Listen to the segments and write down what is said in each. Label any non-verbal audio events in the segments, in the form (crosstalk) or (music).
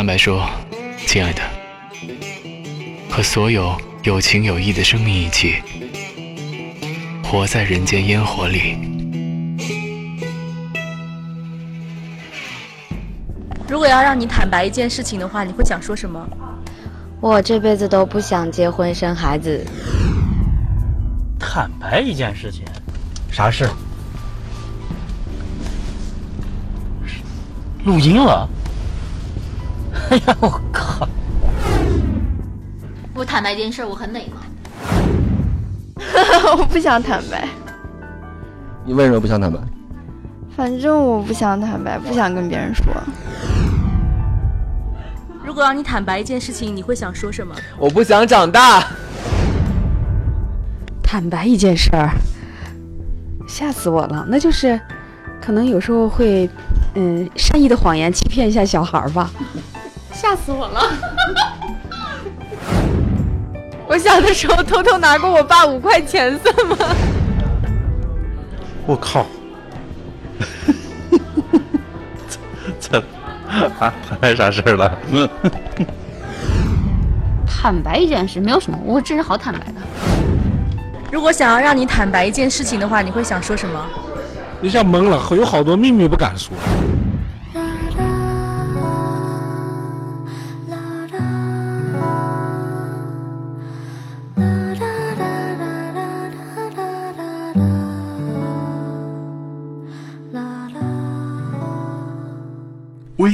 坦白说，亲爱的，和所有有情有义的生命一起，活在人间烟火里。如果要让你坦白一件事情的话，你会想说什么？我这辈子都不想结婚生孩子。坦白一件事情，啥事？录音了。哎呀，我靠！我坦白一件事，我很美吗？(laughs) 我不想坦白。你为什么不想坦白？反正我不想坦白，不想跟别人说。如果让你坦白一件事情，你会想说什么？我不想长大。坦白一件事儿，吓死我了。那就是，可能有时候会，嗯，善意的谎言欺骗一下小孩吧。吓死我了！(laughs) 我小的时候偷偷拿过我爸五块钱，算吗？我靠！(laughs) 这啊，还啥事儿了？(laughs) 坦白一件事没有什么，我这人好坦白的。如果想要让你坦白一件事情的话，你会想说什么？一下懵了，有好多秘密不敢说。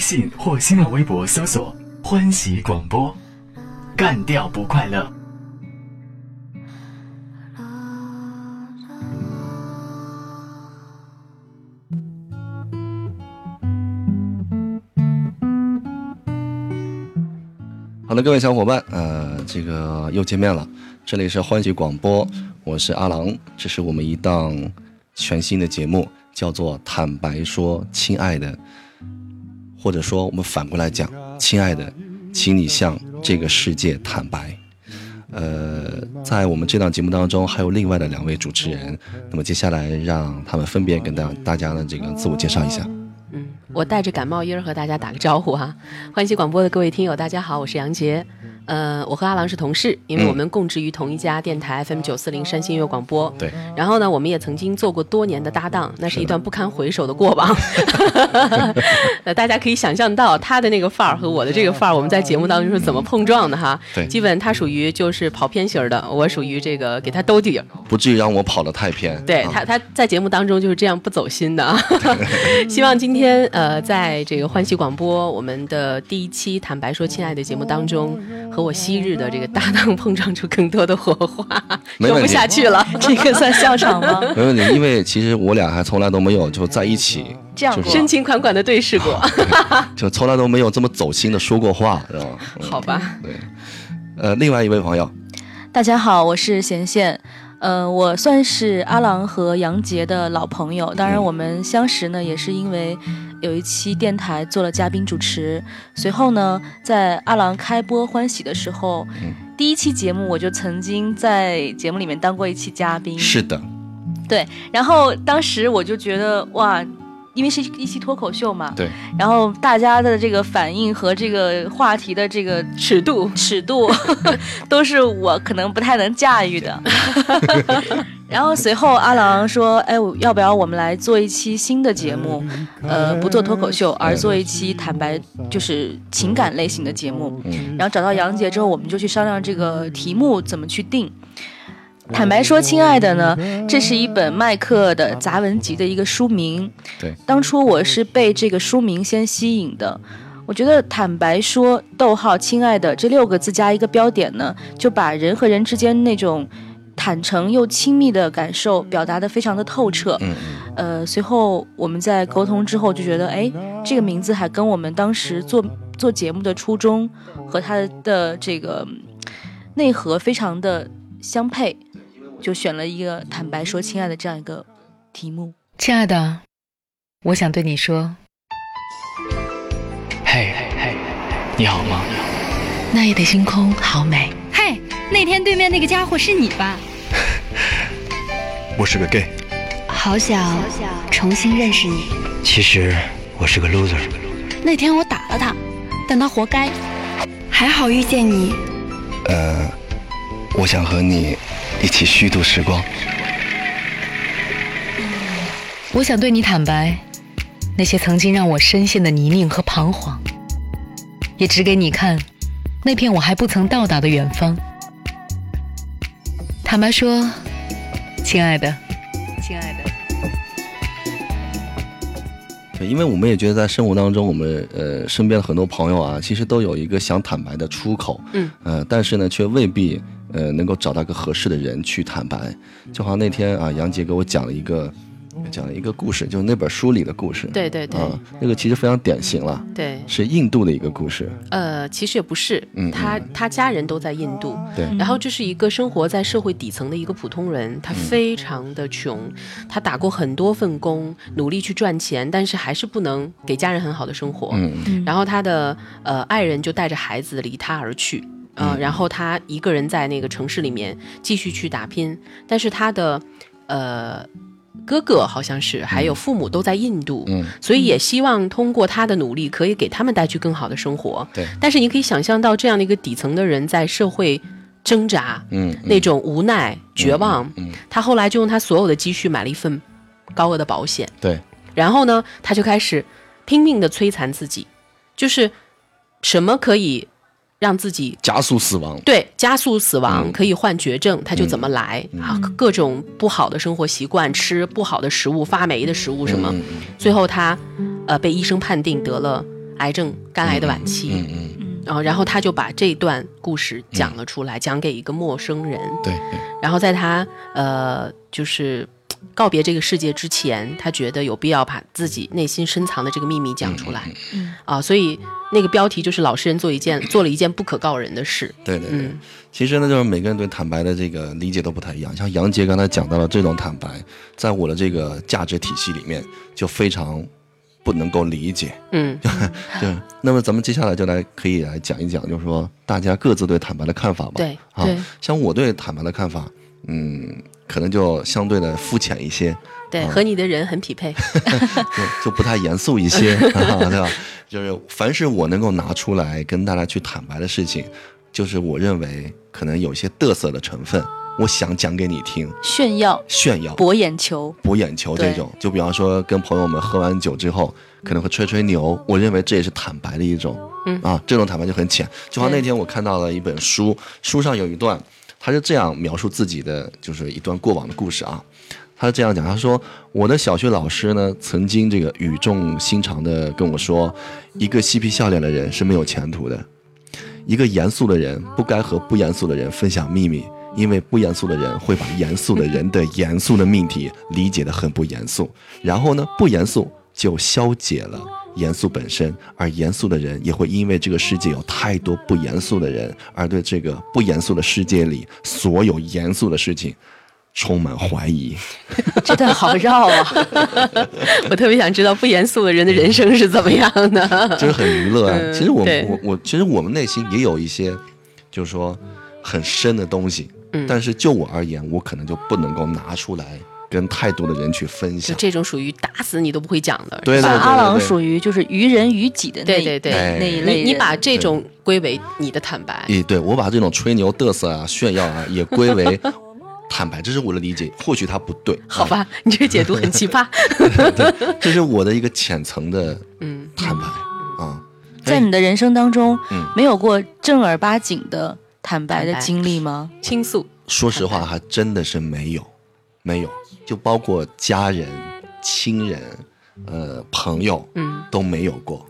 信或新浪微博搜索“欢喜广播”，干掉不快乐。好的，各位小伙伴，呃，这个又见面了，这里是欢喜广播，我是阿郎，这是我们一档全新的节目，叫做《坦白说，亲爱的》。或者说，我们反过来讲，亲爱的，请你向这个世界坦白。呃，在我们这档节目当中，还有另外的两位主持人，那么接下来让他们分别跟大大家呢这个自我介绍一下。嗯，我带着感冒音儿和大家打个招呼哈，欢喜广播的各位听友，大家好，我是杨杰。呃，我和阿郎是同事，因为我们共职于同一家电台 FM 九四零山西音乐广播。对。然后呢，我们也曾经做过多年的搭档，那是一段不堪回首的过往。(laughs) 那大家可以想象到他的那个范儿和我的这个范儿，我们在节目当中是怎么碰撞的哈？对。基本他属于就是跑偏型的，我属于这个给他兜底儿，不至于让我跑得太偏。对他，他在节目当中就是这样不走心的。(laughs) 希望今天呃，在这个欢喜广播我们的第一期坦白说亲爱的节目当中，和我昔日的这个搭档碰撞出更多的火花，(laughs) 说不下去了，(laughs) 这个算笑场吗？(laughs) 没问题，因为其实我俩还从来都没有就在一起这样深情款款的对视过，就从来都没有这么走心的说过话，知道吗？好吧。对，呃，另外一位朋友，大家好，我是贤贤，嗯，我算是阿郎和杨杰的老朋友，当然我们相识呢也是因为。有一期电台做了嘉宾主持，随后呢，在阿郎开播欢喜的时候，第一期节目我就曾经在节目里面当过一期嘉宾。是的，对。然后当时我就觉得哇，因为是一期脱口秀嘛，对。然后大家的这个反应和这个话题的这个尺度尺度，(laughs) 都是我可能不太能驾驭的。(laughs) 然后随后阿郎说：“哎，要不要我们来做一期新的节目？呃，不做脱口秀，而做一期坦白，就是情感类型的节目。然后找到杨杰之后，我们就去商量这个题目怎么去定。坦白说，亲爱的呢，这是一本麦克的杂文集的一个书名。对，当初我是被这个书名先吸引的。我觉得坦白说，逗号，亲爱的这六个字加一个标点呢，就把人和人之间那种。”坦诚又亲密的感受表达的非常的透彻，嗯呃，随后我们在沟通之后就觉得，哎，这个名字还跟我们当时做做节目的初衷和它的这个内核非常的相配，就选了一个坦白说亲爱的这样一个题目。亲爱的，我想对你说，嘿嘿，你好吗？那夜的星空好美。嘿那天对面那个家伙是你吧？我是个 gay，好想重新认识你。其实我是个 loser。那天我打了他，但他活该。还好遇见你，呃，我想和你一起虚度时光。我想对你坦白，那些曾经让我深陷的泥泞和彷徨，也指给你看那片我还不曾到达的远方。坦白说，亲爱的，亲爱的。对，因为我们也觉得在生活当中，我们呃身边的很多朋友啊，其实都有一个想坦白的出口，嗯，呃，但是呢，却未必呃能够找到一个合适的人去坦白。就好像那天啊，杨杰给我讲了一个讲了一个故事，就是那本书里的故事，对对对。啊，那个其实非常典型了，对。是印度的一个故事，呃，其实也不是，嗯他他家人都在印度，对。然后这是一个生活在社会底层的一个普通人，他非常的穷，他打过很多份工，努力去赚钱，但是还是不能给家人很好的生活。嗯。然后他的呃爱人就带着孩子离他而去。呃，嗯。然后他一个人在那个城市里面继续去打拼，但是他的呃哥哥好像是还有父母都在印度，嗯。所以也希望通过他的努力，可以给他们带去更好的生活。对。但是你可以想象到这样的一个底层的人在社会挣扎，嗯嗯。那种无奈、绝望。嗯。他后来就用他所有的积蓄买了一份高额的保险，对，然后呢，他就开始拼命的摧残自己，就是什么可以让自己加速死亡，对，加速死亡嗯。可以患绝症，他就怎么来、啊？各种不好的生活习惯，吃不好的食物、发霉的食物什么，嗯最后他呃被医生判定得了癌症，肝癌的晚期。嗯嗯，然后，然后他就把这段故事讲了出来，讲给一个陌生人。对，然后在他呃，就是告别这个世界之前，他觉得有必要把自己内心深藏的这个秘密讲出来。嗯啊，所以那个标题就是老实人做一件 (coughs) 做了一件不可告人的事。对对对。嗯其实呢，就是每个人对坦白的这个理解都不太一样。像杨杰刚才讲到了这种坦白，在我的这个价值体系里面就非常不能够理解。嗯，(laughs) 对。那么咱们接下来就来可以来讲一讲，就是说大家各自对坦白的看法吧。对啊，像我对坦白的看法，嗯，可能就相对的肤浅一些，对，啊和你的人很匹配。(laughs) 就就不太严肃一些，(laughs) 啊对吧？就是凡是我能够拿出来跟大家去坦白的事情，就是我认为可能有一些嘚瑟的成分，我想讲给你听，炫耀、炫耀、博眼球。博眼球这种。就比方说跟朋友们喝完酒之后，可能会吹吹牛，我认为这也是坦白的一种。嗯啊，这种坦白就很浅。就好像那天我看到了一本书，书上有一段，他是这样描述自己的，就是一段过往的故事啊。他是这样讲，他说我的小学老师呢，曾经这个语重心长的跟我说，一个嬉皮笑脸的人是没有前途的，一个严肃的人不该和不严肃的人分享秘密，因为不严肃的人会把严肃的人的严肃的命题理解的很不严肃，然后呢，不严肃 (laughs) 就消解了。严肃本身，而严肃的人也会因为这个世界有太多不严肃的人，而对这个不严肃的世界里所有严肃的事情充满怀疑。(laughs) 这段好绕啊！(laughs) 我特别想知道不严肃的人的人生是怎么样的。就是很娱乐啊。嗯其实我我我，其实我们内心也有一些，就是说很深的东西。嗯但是就我而言，我可能就不能够拿出来跟太多的人去分就享。这种属于打死你都不会讲的。对对对像阿郎对对属于就是于人于己的那对对对那那一类。你你把这种归为你的坦白。诶，对我把这种吹牛嘚瑟啊、炫耀啊，也归为 (laughs) 坦白，这是我的理解。或许他不对，好吧，你这个解读很奇葩。(laughs) 这是我的一个浅层的嗯坦白啊。在你的人生当中，嗯没有过正儿八经的坦白的经历吗？倾诉，说实话，还真的是没有，没有，就包括家人、亲人、呃朋友，嗯，都没有过。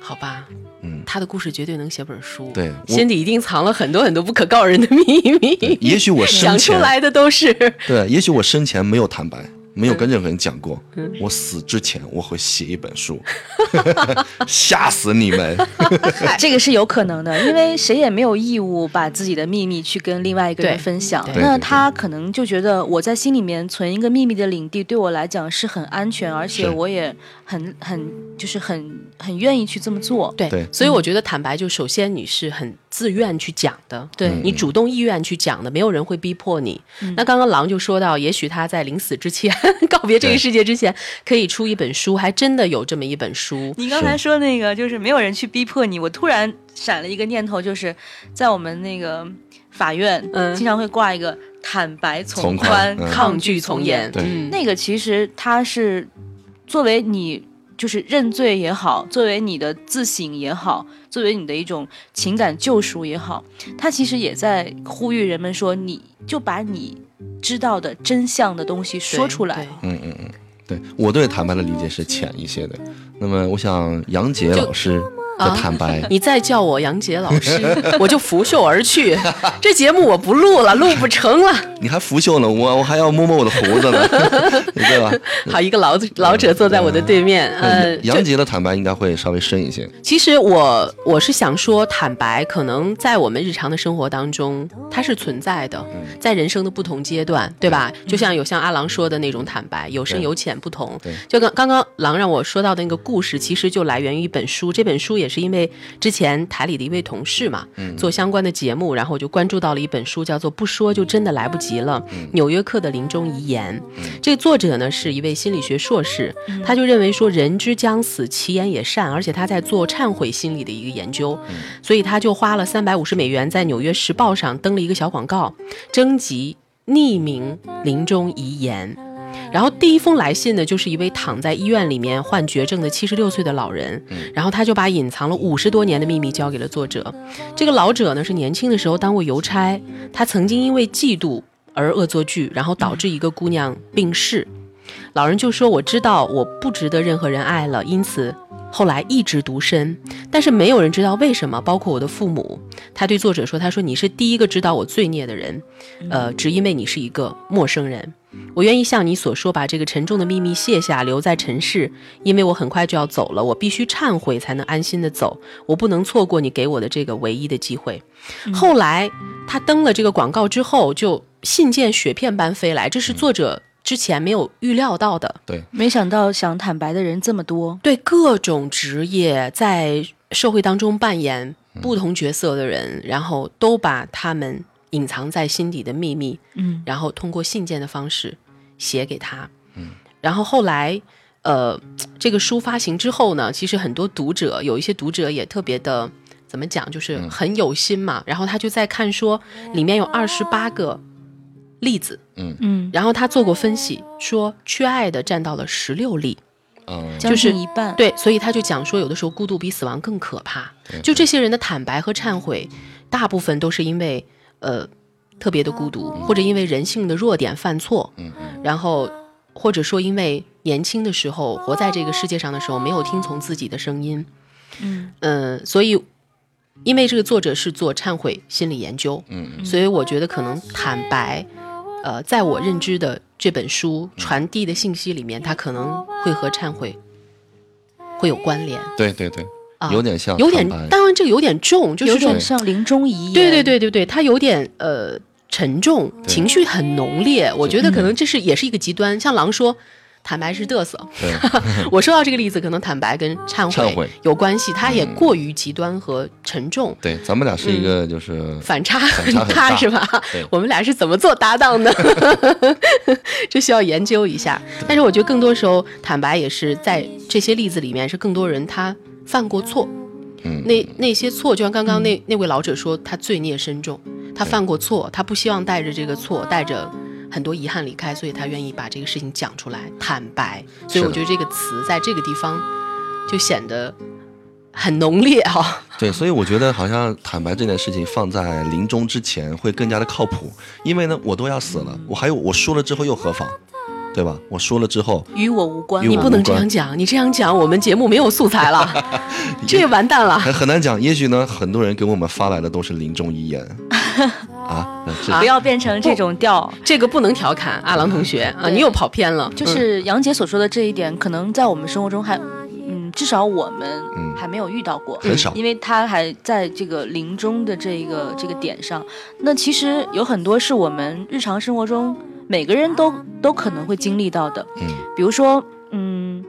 好吧，嗯，他的故事绝对能写本书。对心里一定藏了很多很多不可告人的秘密。也许我 (laughs) 生想出前来的都是对，也许我生前没有坦白，没有跟任何人讲过。嗯我死之前我会写一本书，(laughs) 吓死你们！(laughs) 这个是有可能的，因为谁也没有义务把自己的秘密去跟另外一个人分享。那他可能就觉得我在心里面存一个秘密的领地，对我来讲是很安全，而且我也很很就是很很愿意去这么做。对，对所以我觉得坦白就首先你是很自愿去讲的，对你主动意愿去讲的，没有人会逼迫你。嗯那刚刚狼就说到，也许他在临死之前，(laughs) 告别这个世界之前，可以出一本书，还真的有这么一本书。你刚才说那个就是没有人去逼迫你，我突然闪了一个念头，就是在我们那个法院，嗯经常会挂一个坦白从从宽嗯抗拒从严。对嗯那个其实它是作为你就是认罪也好，作为你的自省也好，作为你的一种情感救赎也好，它其实也在呼吁人们说，你就把你知道的真相的东西说出来。嗯嗯嗯，对我对坦白的理解是浅一些的。那么我想杨杰老师的坦白，你再叫我杨杰老师，(laughs) 我就拂袖而去。这节目我不录了，录不成了。你还拂袖呢，我我还要摸摸我的胡子呢，(laughs) 对吧？好，一个老老者坐在我的对面，呃，杨杰的坦白应该会稍微深一些。其实我我是想说，坦白可能在我们日常的生活当中，它是存在的，在人生的不同阶段，对吧？就像有像阿郎说的那种坦白，有深有浅不同。就刚刚刚狼让我说到的那个故事，其实就来源于一本书。这本书也是因为之前台里的一位同事嘛，做相关的节目，然后我就关注到了一本书，叫做《不说就真的来不及了》，纽约客的临终遗言。这个作者呢是一位心理学硕士，他就认为说人之将死，其言也善，而且他在做忏悔心理的一个研究，所以他就花了三百五十美元在《纽约时报》上登了一个小广告，征集匿名临终遗言。然后第一封来信呢，就是一位躺在医院里面患绝症的七十六岁的老人，然后他就把隐藏了五十多年的秘密交给了作者。这个老者呢是年轻的时候当过邮差，他曾经因为嫉妒而恶作剧，然后导致一个姑娘病逝。老人就说：“我知道我不值得任何人爱了，因此后来一直独身。但是没有人知道为什么，包括我的父母。”他对作者说：“他说你是第一个知道我罪孽的人，呃，只因为你是一个陌生人。我愿意像你所说，把这个沉重的秘密卸下，留在尘世，因为我很快就要走了，我必须忏悔才能安心的走，我不能错过你给我的这个唯一的机会。后来他登了这个广告之后，就信件雪片般飞来，这是作者。”之前没有预料到的，对，没想到想坦白的人这么多，对各种职业在社会当中扮演不同角色的人，然后都把他们隐藏在心底的秘密，嗯，然后通过信件的方式写给他，嗯，然后后来，呃，这个书发行之后呢，其实很多读者有一些读者也特别的怎么讲，就是很有心嘛，然后他就在看说里面有二十八个。例子，嗯。嗯，然后他做过分析，说缺爱的占到了十六例，嗯，就是一半，对，所以他就讲说，有的时候孤独比死亡更可怕。就这些人的坦白和忏悔，大部分都是因为呃特别的孤独，或者因为人性的弱点犯错，嗯然后或者说因为年轻的时候活在这个世界上的时候没有听从自己的声音，嗯嗯，所以。因为这个作者是做忏悔心理研究，嗯所以我觉得可能坦白，呃，在我认知的这本书传递的信息里面，它可能会和忏悔会有关联。对对对，啊有点像有点，当然这个有点重，就是有点像临终遗言。对对对对对，它有点呃沉重，情绪很浓烈。我觉得可能这是也是一个极端，像狼说。坦白是嘚瑟，(laughs) 对我说到这个例子，可能坦白跟忏悔有关系，它也过于极端和沉重，对，咱们俩是一个就是反差反差很大大是吧？我们俩是怎么做搭档的？(laughs) 这需要研究一下。但是我觉得更多时候，坦白也是在这些例子里面，是更多人他犯过错。嗯，那那些错，就像刚刚那那位老者说，他罪孽深重，他犯过错，他不希望带着这个错，带着很多遗憾离开，所以他愿意把这个事情讲出来，坦白。所以我觉得这个词在这个地方就显得很浓烈哈、(laughs) 对，所以我觉得好像坦白这件事情放在临终之前会更加的靠谱，因为呢，我都要死了，我还有我说了之后又何妨，对吧？我说了之后，与我无关。你不能这样讲，你这样讲，我们节目没有素材了，(laughs) 这完蛋了。很很难讲。也许呢，很多人给我们发来的都是临终遗言 (laughs) 啊，那这不要变成这种调，这个不能调侃阿郎同学啊，你又跑偏了。就是杨姐所说的这一点，可能在我们生活中还，嗯，至少我们还没有遇到过，很少因为他还在这个临终的这个这个点上。那其实有很多是我们日常生活中每个人都都可能会经历到的，嗯，比如说，嗯，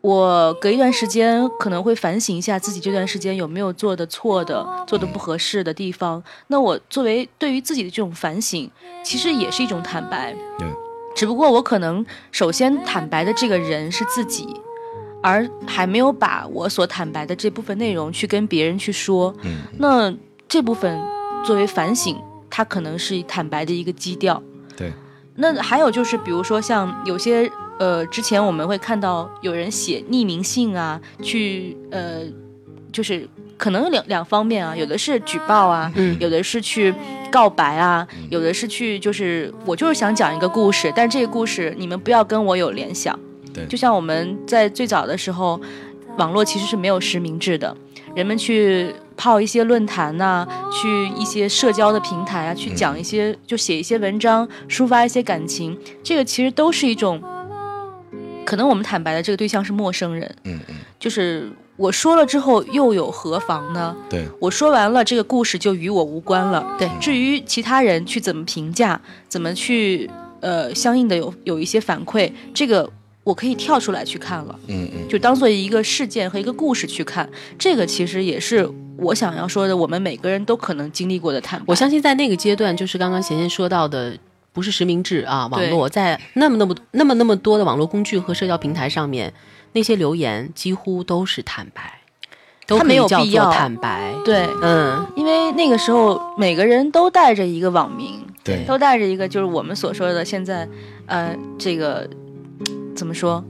我隔一段时间可能会反省一下自己这段时间有没有做的错的、做的不合适的地方。那我作为对于自己的这种反省，其实也是一种坦白。对，只不过我可能首先坦白的这个人是自己，而还没有把我所坦白的这部分内容去跟别人去说。嗯，那这部分作为反省，它可能是坦白的一个基调。对。那还有就是，比如说像有些呃，之前我们会看到有人写匿名信啊，去呃，就是可能两两方面啊，有的是举报啊，嗯有的是去告白啊，有的是去就是我就是想讲一个故事，但这个故事你们不要跟我有联想。对就像我们在最早的时候，网络其实是没有实名制的，人们去泡一些论坛呐、去一些社交的平台啊，去讲一些、就写一些文章，抒发一些感情，这个其实都是一种，可能我们坦白的这个对象是陌生人，嗯嗯，就是我说了之后又有何妨呢？对，我说完了，这个故事就与我无关了。对，至于其他人去怎么评价，怎么去呃相应的有有一些反馈，这个我可以跳出来去看了。嗯嗯，就当做一个事件和一个故事去看，这个其实也是我想要说的，我们每个人都可能经历过的坦白。我相信在那个阶段，就是刚刚贤贤说到的，不是实名制啊，网络在那么那么那么那么多的网络工具和社交平台上面，那些留言几乎都是坦白，都它没有必要坦白。对，嗯，因为那个时候每个人都带着一个网名，对都带着一个就是我们所说的现在，呃，这个怎么说，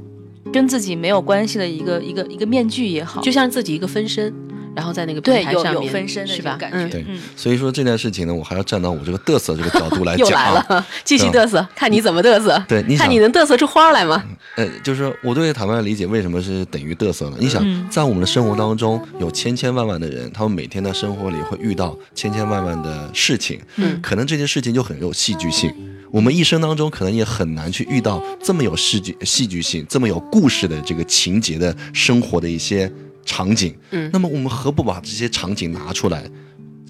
跟自己没有关系的一个一个一个面具也好，就像自己一个分身，然后在那个平对有台上面有分身的是吧？这种感觉嗯，对嗯，所以说这件事情呢，我还要站到我这个嘚瑟这个角度来讲啊。(laughs) 来了，继续对嘚瑟，看你怎么嘚瑟。对你想看你能嘚瑟出花来吗？呃，就是说我对坦白的理解，为什么是等于嘚瑟呢？你想嗯，在我们的生活当中，有千千万万的人，他们每天的生活里会遇到千千万万的事情，嗯可能这些事情就很有戏剧性。我们一生当中可能也很难去遇到这么有戏剧戏剧性、这么有故事的这个情节的生活的一些场景。嗯。那么我们何不把这些场景拿出来，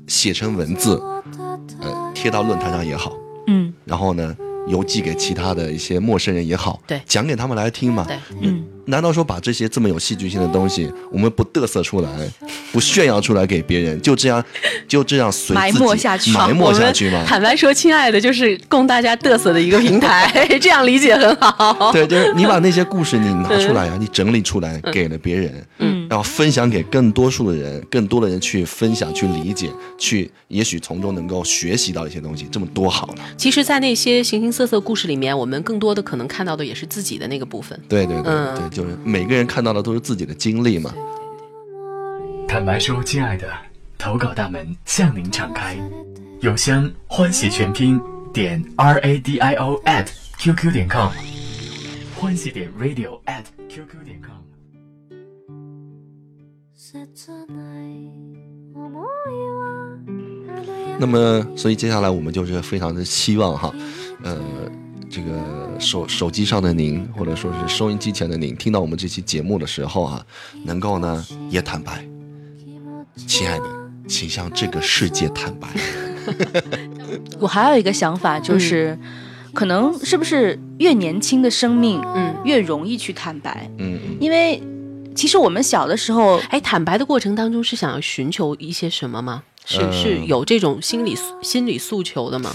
写成文字，呃，贴到论坛上也好，嗯。然后呢，邮寄给其他的一些陌生人也好，对。讲给他们来听嘛。对，嗯，难道说把这些这么有戏剧性的东西，我们不嘚瑟出来，(laughs) 不炫耀出来给别人，就这样就这样随埋自己没下去。埋没下去吗？坦白说，亲爱的，就是供大家嘚瑟的一个平台，(laughs) 这样理解很好。对，就是你把那些故事你拿出来呀、你整理出来给了别人，嗯然后分享给更多数的人，更多的人去分享、去理解、去，也许从中能够学习到一些东西，这么多好呢？其实，在那些形形色色故事里面，我们更多的可能看到的也是自己的那个部分。对对对、嗯对，就是每个人看到的都是自己的经历嘛。坦白说，亲爱的，投稿大门向您敞开，邮箱欢喜全拼点 r a d i o at qq 点 com，欢喜点 radio at qq 点 com。那么，所以接下来我们就是非常的希望哈，呃，这个手手机上的您，或者说是收音机前的您，听到我们这期节目的时候啊，能够呢也坦白，亲爱的，请向这个世界坦白。(laughs) 我还有一个想法，就是、可能是不是越年轻的生命，嗯，越容易去坦白，嗯嗯，因为其实我们小的时候，哎，坦白的过程当中是想要寻求一些什么吗？是、呃是有这种心理心理诉求的吗？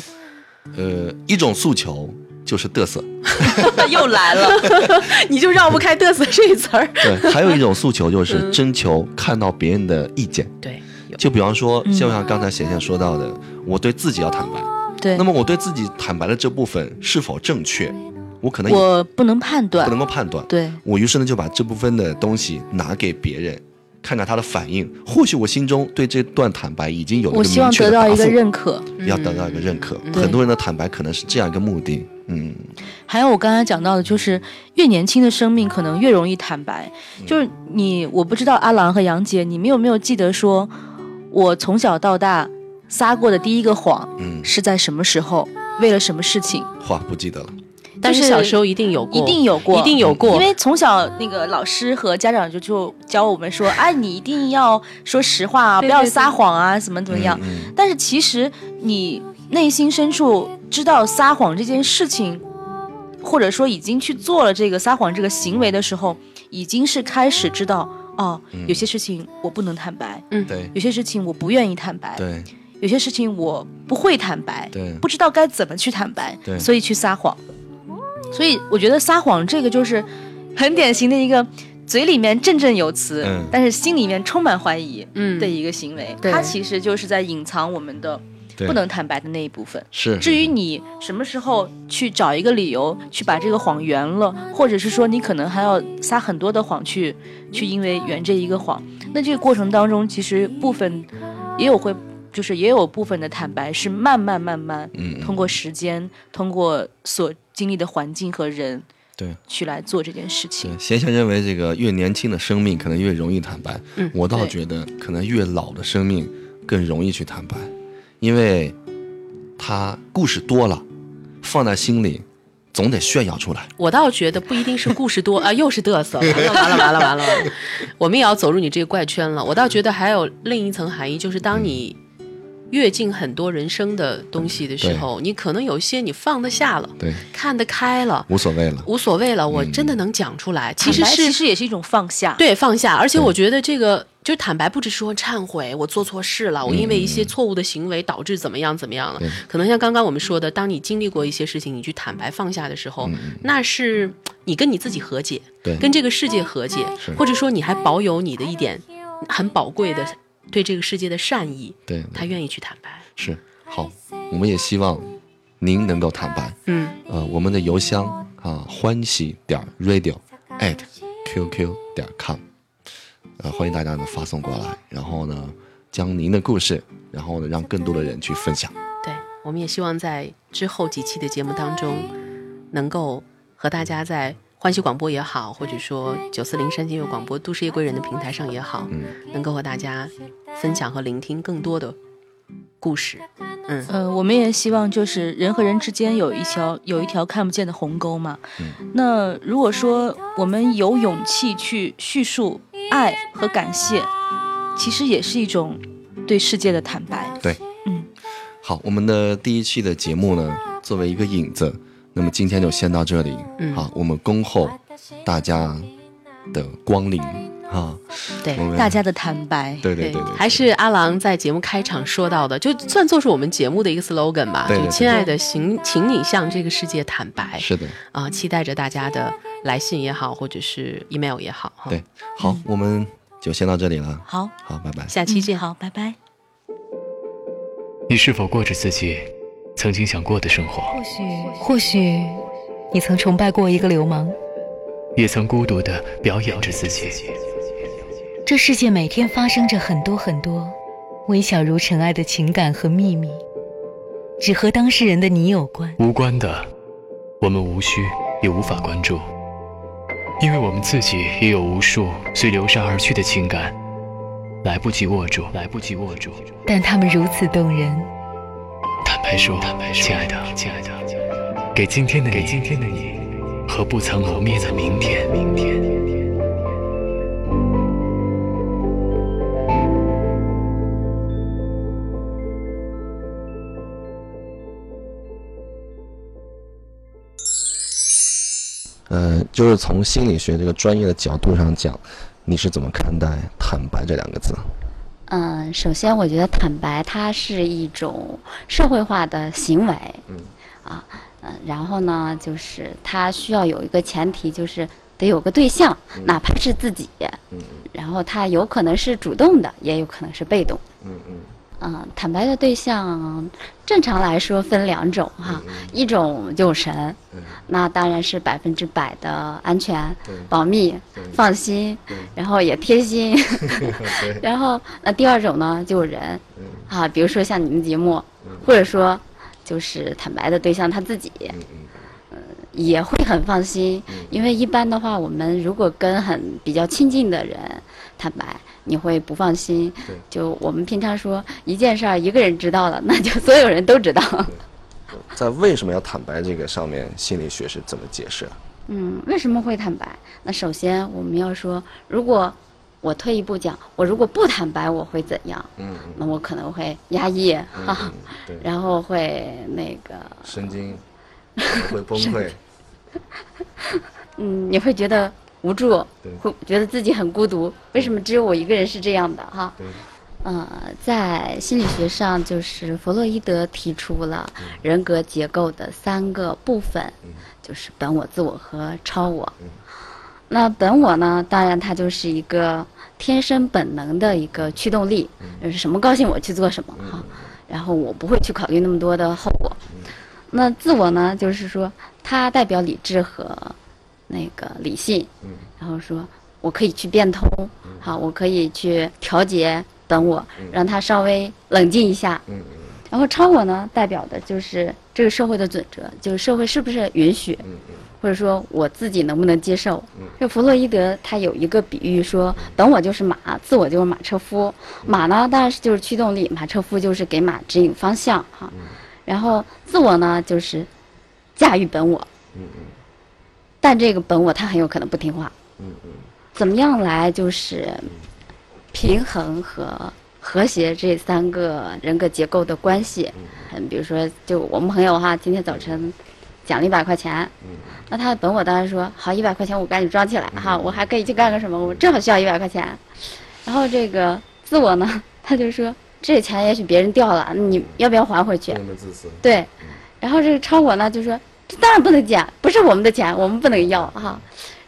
呃，一种诉求就是嘚瑟，(laughs) 又来了，(laughs) 你就绕不开嘚瑟这词儿。对，还有一种诉求 (laughs) 就是嗯征求看到别人的意见。对，有就比方说，嗯就像刚才贤贤说到的，我对自己要坦白，对那，么我对自己坦白的这部分是否正确，我可能我不能判断不能，够判断。对，我于是呢就把这部分的东西拿给别人，看看他的反应。或许我心中对这段坦白已经有了我希望得到一个认可。要得到一个认可。嗯很多人的坦白可能是这样一个目的。嗯，还有我刚才讲到的，就是越年轻的生命可能越容易坦白。嗯就是你，我不知道阿郎和杨姐，你们有没有记得说，我从小到大撒过的第一个谎嗯，是在什么时候，为了什么事情？话不记得了。但是小时候一定有过，一定有过，一定有过，因为从小那个老师和家长就就教我们说，哎，你一定要说实话啊，不要撒谎啊，怎么怎么样。但是其实你内心深处知道撒谎这件事情，或者说已经去做了这个撒谎这个行为的时候，已经是开始知道哦，嗯。有些事情我不能坦白，嗯。对。有些事情我不愿意坦白，对。有些事情我不会坦白，对。不知道该怎么去坦白，对。所以去撒谎。所以我觉得撒谎这个就是很典型的一个嘴里面振振有词，嗯但是心里面充满怀疑嗯的一个行为。对它其实就是在隐藏我们的不能坦白的那一部分。是至于你什么时候去找一个理由去把这个谎圆了，或者是说你可能还要撒很多的谎去去因为圆这一个谎，那这个过程当中其实部分也有会。就是也有部分的坦白是慢慢慢慢，嗯通过时间，通过所经历的环境和人，对去来做这件事情。对，贤贤认为这个越年轻的生命可能越容易坦白，嗯我倒觉得可能越老的生命更容易去坦白，因为他故事多了，放在心里总得炫耀出来。我倒觉得不一定是故事多啊，又是嘚瑟，完了完了完了，完了我们也要走入你这个怪圈了。我倒觉得还有另一层含义，就是当你跃进很多人生的东西的时候，你可能有一些你放得下了，对，看得开了，无所谓了。无所谓了，我真的能讲出来。其实是其实也是一种放下，对放下，而且我觉得这个就是坦白，不只是说忏悔，我做错事了，我因为一些错误的行为导致怎么样怎么样了。对。可能像刚刚我们说的，当你经历过一些事情，你去坦白放下的时候，那是你跟你自己和解，对。跟这个世界和解，或者说你还保有你的一点很宝贵的对这个世界的善意，对，他愿意去坦白。是好，我们也希望您能够坦白。嗯，呃，我们的邮箱啊，欢喜点 radio at qq 点 com，呃，欢迎大家呢发送过来，然后呢，将您的故事，然后呢，让更多的人去分享。对，我们也希望在之后几期的节目当中，能够和大家在欢喜广播也好，或者说九四零山金乐广播都市夜归人的平台上也好，嗯，能够和大家分享和聆听更多的故事。嗯，呃，我们也希望就是人和人之间有一条有一条看不见的鸿沟嘛。嗯那如果说我们有勇气去叙述爱和感谢，其实也是一种对世界的坦白。对，嗯，好，我们的第一期的节目呢，作为一个引子，那么今天就先到这里。嗯好，我们恭候大家的光临啊。对大家的坦白。对对对对，还是阿郎在节目开场说到的，就算作是我们节目的一个 slogan 吧。对对对就亲爱的，请请你向这个世界坦白。是的，啊、期待着大家的来信也好，或者是 email 也好。哈对，好，我们就先到这里了。好，好，拜拜。下期见。好，拜拜。你是否过着自己曾经想过的生活？或许，或许你曾崇拜过一个流氓。也曾孤独地表演着自己。这世界每天发生着很多很多微小如尘埃的情感和秘密，只和当事人的你有关。无关的，我们无需也无法关注，因为我们自己也有无数随流沙而去的情感，来不及握住，来不及握住。但他们如此动人。坦白说，亲爱的，亲爱的，给今天的你，给今天的你和不曾磨灭的明天，明天。呃，就是从心理学这个专业的角度上讲，你是怎么看待“坦白”这两个字？嗯，首先我觉得坦白它是一种社会化的行为，嗯，啊，嗯，然后呢，就是它需要有一个前提，就是得有个对象，哪怕是自己，嗯然后它有可能是主动的，也有可能是被动。嗯嗯嗯，坦白的对象，正常来说分两种哈，一种就是神，那当然是百分之百的安全、保密、放心，然后也贴心。(laughs) 然后那第二种呢，就是人，啊，比如说像你们节目，或者说就是坦白的对象他自己，嗯，也会很放心，因为一般的话，我们如果跟很比较亲近的人坦白，你会不放心。就我们平常说一件事儿，一个人知道了，那就所有人都知道。在为什么要坦白这个上面，心理学是怎么解释？嗯，为什么会坦白？那首先我们要说，如果我退一步讲，我如果不坦白，我会怎样？嗯那我可能会压抑嗯哈、嗯 (laughs) 然后会那个，神经 (laughs) 会崩溃。(laughs) 嗯，你会觉得无助，会觉得自己很孤独。为什么只有我一个人是这样的哈？嗯，在心理学上，就是弗洛伊德提出了人格结构的三个部分，就是本我、自我和超我。那本我呢，当然它就是一个天生本能的一个驱动力，就是什么高兴我去做什么哈，然后我不会去考虑那么多的后果。那自我呢，就是说它代表理智和那个理性，然后说我可以去变通，好，我可以去调节。等我，让他稍微冷静一下。嗯然后超我呢，代表的就是这个社会的准则，就是社会是不是允许，或者说我自己能不能接受。这弗洛伊德他有一个比喻说，本我就是马，自我就是马车夫。马呢，当然是就是驱动力，马车夫就是给马指引方向哈。然后自我呢，就是驾驭本我。嗯嗯。但这个本我他很有可能不听话。嗯嗯。怎么样来就是？平衡和和谐这三个人格结构的关系，嗯，比如说，就我们朋友哈，今天早晨奖了一百块钱，嗯，那他的本我当然说好，一百块钱我赶紧装起来哈，我还可以去干个什么？我正好需要一百块钱。然后这个自我呢，他就说这钱也许别人掉了，你要不要还回去？那么自私。对，然后这个超我呢就说这当然不能捡，不是我们的钱，我们不能要哈。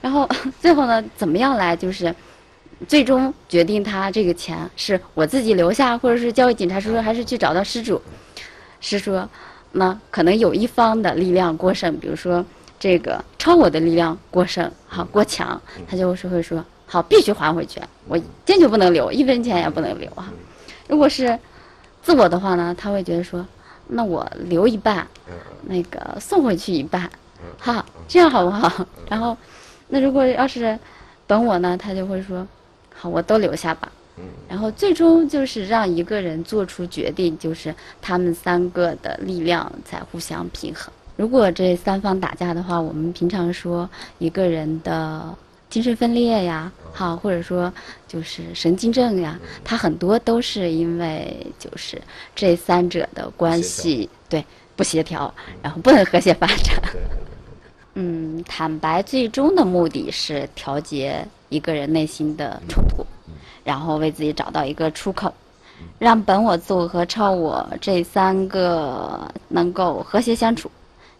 然后 (laughs) 最后呢，怎么样来就是？最终决定他这个钱是我自己留下，或者是交给警察叔叔，还是去找到失主？是说，那可能有一方的力量过剩，比如说这个超我的力量过剩，好过强，他就是会说，好必须还回去，我坚决不能留，一分钱也不能留啊。如果是自我的话呢，他会觉得说，那我留一半，那个送回去一半，好，这样好不好？然后，那如果要是本我呢，他就会说。好，我都留下吧。嗯，然后最终就是让一个人做出决定，就是他们三个的力量在互相平衡。如果这三方打架的话，我们平常说一个人的精神分裂呀，好，或者说就是神经症呀，它很多都是因为就是这三者的关系对不协调，然后不能和谐发展。嗯，坦白最终的目的是调节。一个人内心的冲突，然后为自己找到一个出口，让本我、自我和超我这三个能够和谐相处，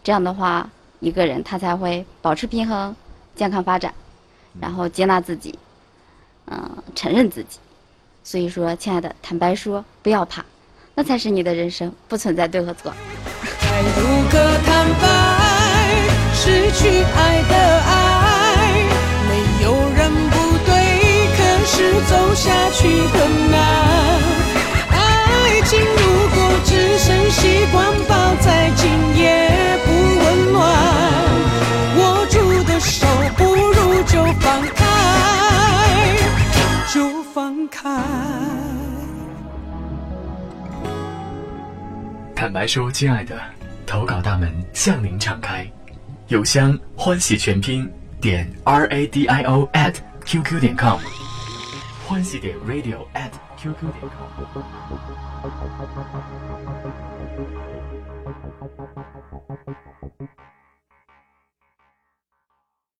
这样的话，一个人他才会保持平衡、健康发展，然后接纳自己，嗯，承认自己。所以说，亲爱的，坦白说，不要怕，那才是你的人生，不存在对和错。该如何坦白，失去爱的爱。没有人不对，可是走下去很难。爱情如果只剩习惯抱在紧，也就放开，就放开。坦白说，亲爱的，投稿大门向您敞开。邮箱欢喜全拼点 r a d i o at qq 点 com。欢喜点 radio at qq 点 com。